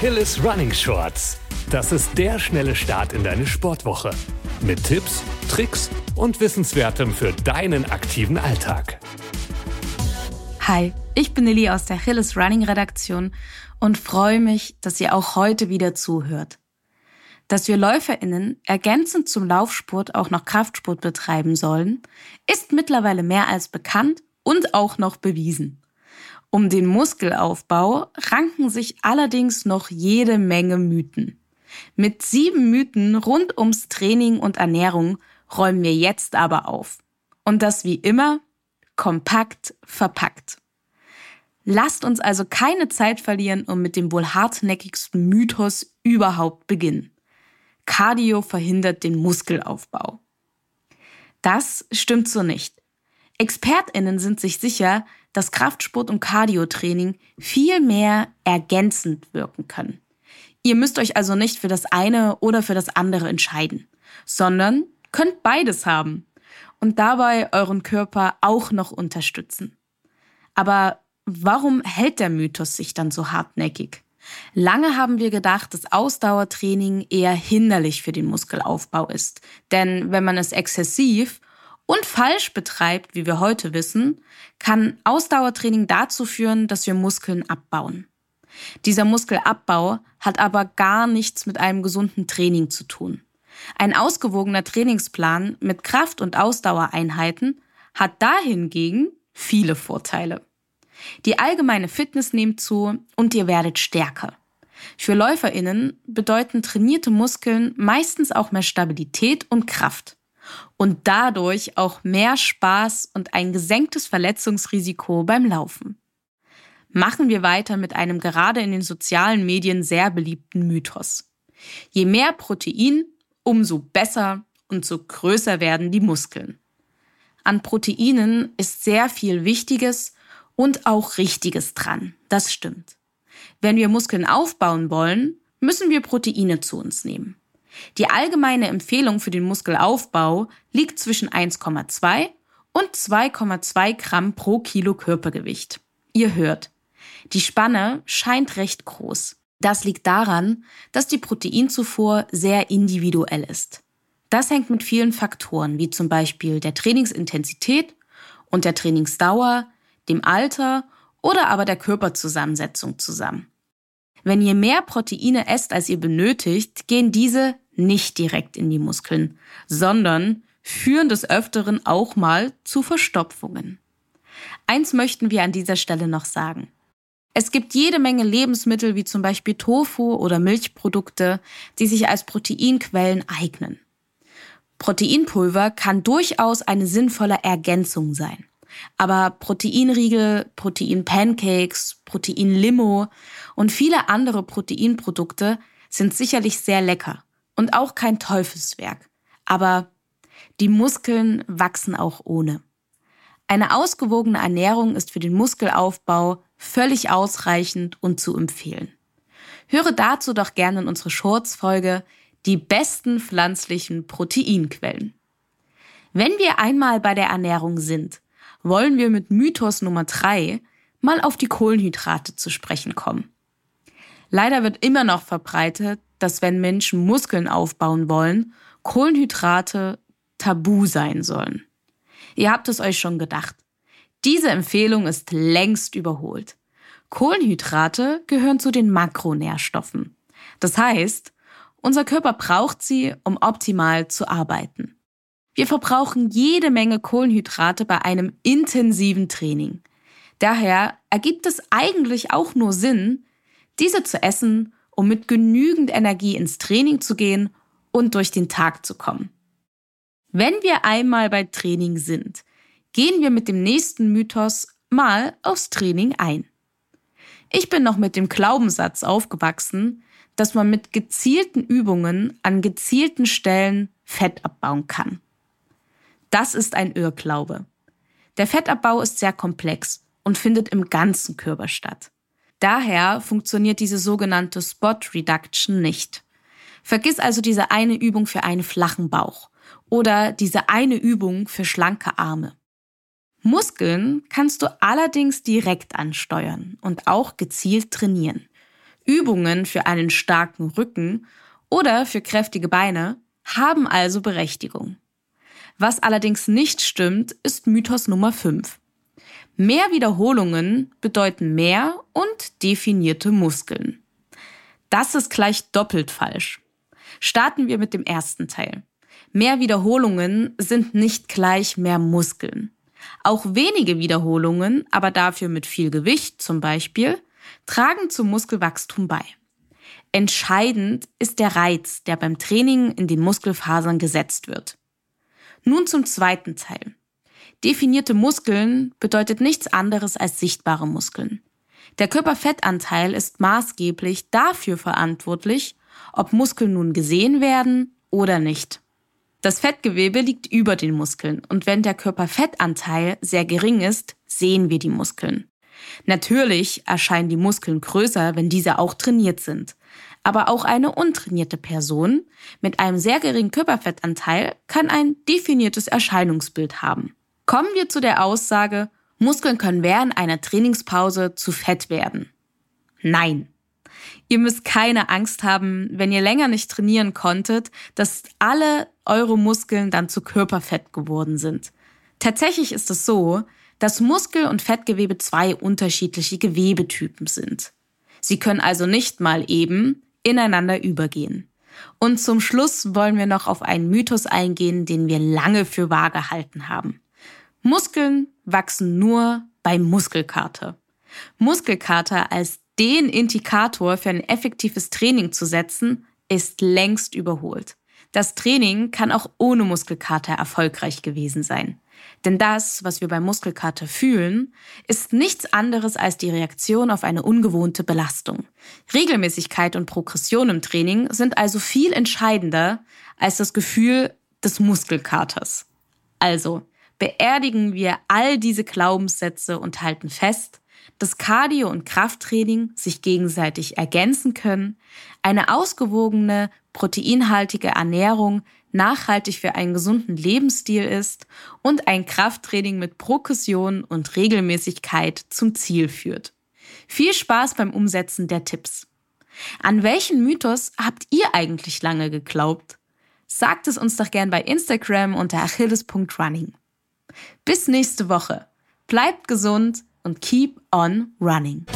Achilles Running Shorts. Das ist der schnelle Start in deine Sportwoche. Mit Tipps, Tricks und Wissenswertem für deinen aktiven Alltag. Hi, ich bin Lilly aus der Achilles Running Redaktion und freue mich, dass ihr auch heute wieder zuhört. Dass wir LäuferInnen ergänzend zum Laufsport auch noch Kraftsport betreiben sollen, ist mittlerweile mehr als bekannt und auch noch bewiesen. Um den Muskelaufbau ranken sich allerdings noch jede Menge Mythen. Mit sieben Mythen rund ums Training und Ernährung räumen wir jetzt aber auf. Und das wie immer kompakt verpackt. Lasst uns also keine Zeit verlieren und mit dem wohl hartnäckigsten Mythos überhaupt beginnen. Cardio verhindert den Muskelaufbau. Das stimmt so nicht. ExpertInnen sind sich sicher, dass Kraftsport und Cardiotraining viel mehr ergänzend wirken können. Ihr müsst euch also nicht für das eine oder für das andere entscheiden, sondern könnt beides haben und dabei euren Körper auch noch unterstützen. Aber warum hält der Mythos sich dann so hartnäckig? Lange haben wir gedacht, dass Ausdauertraining eher hinderlich für den Muskelaufbau ist. Denn wenn man es exzessiv und falsch betreibt, wie wir heute wissen, kann Ausdauertraining dazu führen, dass wir Muskeln abbauen. Dieser Muskelabbau hat aber gar nichts mit einem gesunden Training zu tun. Ein ausgewogener Trainingsplan mit Kraft- und Ausdauereinheiten hat dahingegen viele Vorteile. Die allgemeine Fitness nimmt zu und ihr werdet stärker. Für Läuferinnen bedeuten trainierte Muskeln meistens auch mehr Stabilität und Kraft und dadurch auch mehr Spaß und ein gesenktes Verletzungsrisiko beim Laufen. Machen wir weiter mit einem gerade in den sozialen Medien sehr beliebten Mythos. Je mehr Protein, umso besser und so größer werden die Muskeln. An Proteinen ist sehr viel Wichtiges und auch Richtiges dran. Das stimmt. Wenn wir Muskeln aufbauen wollen, müssen wir Proteine zu uns nehmen. Die allgemeine Empfehlung für den Muskelaufbau liegt zwischen 1,2 und 2,2 Gramm pro Kilo Körpergewicht. Ihr hört, die Spanne scheint recht groß. Das liegt daran, dass die Proteinzufuhr sehr individuell ist. Das hängt mit vielen Faktoren, wie zum Beispiel der Trainingsintensität und der Trainingsdauer, dem Alter oder aber der Körperzusammensetzung zusammen. Wenn ihr mehr Proteine esst, als ihr benötigt, gehen diese nicht direkt in die Muskeln, sondern führen des Öfteren auch mal zu Verstopfungen. Eins möchten wir an dieser Stelle noch sagen. Es gibt jede Menge Lebensmittel wie zum Beispiel Tofu oder Milchprodukte, die sich als Proteinquellen eignen. Proteinpulver kann durchaus eine sinnvolle Ergänzung sein. Aber Proteinriegel, Proteinpancakes, Proteinlimo und viele andere Proteinprodukte sind sicherlich sehr lecker und auch kein Teufelswerk. Aber die Muskeln wachsen auch ohne. Eine ausgewogene Ernährung ist für den Muskelaufbau völlig ausreichend und zu empfehlen. Höre dazu doch gerne in unsere Shorts-Folge Die besten pflanzlichen Proteinquellen. Wenn wir einmal bei der Ernährung sind, wollen wir mit Mythos Nummer drei mal auf die Kohlenhydrate zu sprechen kommen. Leider wird immer noch verbreitet, dass wenn Menschen Muskeln aufbauen wollen, Kohlenhydrate tabu sein sollen. Ihr habt es euch schon gedacht. Diese Empfehlung ist längst überholt. Kohlenhydrate gehören zu den Makronährstoffen. Das heißt, unser Körper braucht sie, um optimal zu arbeiten. Wir verbrauchen jede Menge Kohlenhydrate bei einem intensiven Training. Daher ergibt es eigentlich auch nur Sinn, diese zu essen, um mit genügend Energie ins Training zu gehen und durch den Tag zu kommen. Wenn wir einmal bei Training sind, gehen wir mit dem nächsten Mythos mal aufs Training ein. Ich bin noch mit dem Glaubenssatz aufgewachsen, dass man mit gezielten Übungen an gezielten Stellen Fett abbauen kann. Das ist ein Irrglaube. Der Fettabbau ist sehr komplex und findet im ganzen Körper statt. Daher funktioniert diese sogenannte Spot Reduction nicht. Vergiss also diese eine Übung für einen flachen Bauch oder diese eine Übung für schlanke Arme. Muskeln kannst du allerdings direkt ansteuern und auch gezielt trainieren. Übungen für einen starken Rücken oder für kräftige Beine haben also Berechtigung. Was allerdings nicht stimmt, ist Mythos Nummer 5. Mehr Wiederholungen bedeuten mehr und definierte Muskeln. Das ist gleich doppelt falsch. Starten wir mit dem ersten Teil. Mehr Wiederholungen sind nicht gleich mehr Muskeln. Auch wenige Wiederholungen, aber dafür mit viel Gewicht zum Beispiel, tragen zum Muskelwachstum bei. Entscheidend ist der Reiz, der beim Training in den Muskelfasern gesetzt wird. Nun zum zweiten Teil. Definierte Muskeln bedeutet nichts anderes als sichtbare Muskeln. Der Körperfettanteil ist maßgeblich dafür verantwortlich, ob Muskeln nun gesehen werden oder nicht. Das Fettgewebe liegt über den Muskeln und wenn der Körperfettanteil sehr gering ist, sehen wir die Muskeln. Natürlich erscheinen die Muskeln größer, wenn diese auch trainiert sind. Aber auch eine untrainierte Person mit einem sehr geringen Körperfettanteil kann ein definiertes Erscheinungsbild haben. Kommen wir zu der Aussage, Muskeln können während einer Trainingspause zu fett werden. Nein. Ihr müsst keine Angst haben, wenn ihr länger nicht trainieren konntet, dass alle eure Muskeln dann zu Körperfett geworden sind. Tatsächlich ist es so, dass Muskel- und Fettgewebe zwei unterschiedliche Gewebetypen sind. Sie können also nicht mal eben ineinander übergehen. Und zum Schluss wollen wir noch auf einen Mythos eingehen, den wir lange für wahr gehalten haben. Muskeln wachsen nur bei Muskelkater. Muskelkater als den Indikator für ein effektives Training zu setzen, ist längst überholt. Das Training kann auch ohne Muskelkater erfolgreich gewesen sein. Denn das, was wir beim Muskelkater fühlen, ist nichts anderes als die Reaktion auf eine ungewohnte Belastung. Regelmäßigkeit und Progression im Training sind also viel entscheidender als das Gefühl des Muskelkaters. Also, beerdigen wir all diese Glaubenssätze und halten fest, dass Cardio und Krafttraining sich gegenseitig ergänzen können, eine ausgewogene, proteinhaltige Ernährung nachhaltig für einen gesunden Lebensstil ist und ein Krafttraining mit Progression und Regelmäßigkeit zum Ziel führt. Viel Spaß beim Umsetzen der Tipps. An welchen Mythos habt ihr eigentlich lange geglaubt? Sagt es uns doch gern bei Instagram unter achilles.running. Bis nächste Woche. Bleibt gesund und keep on running.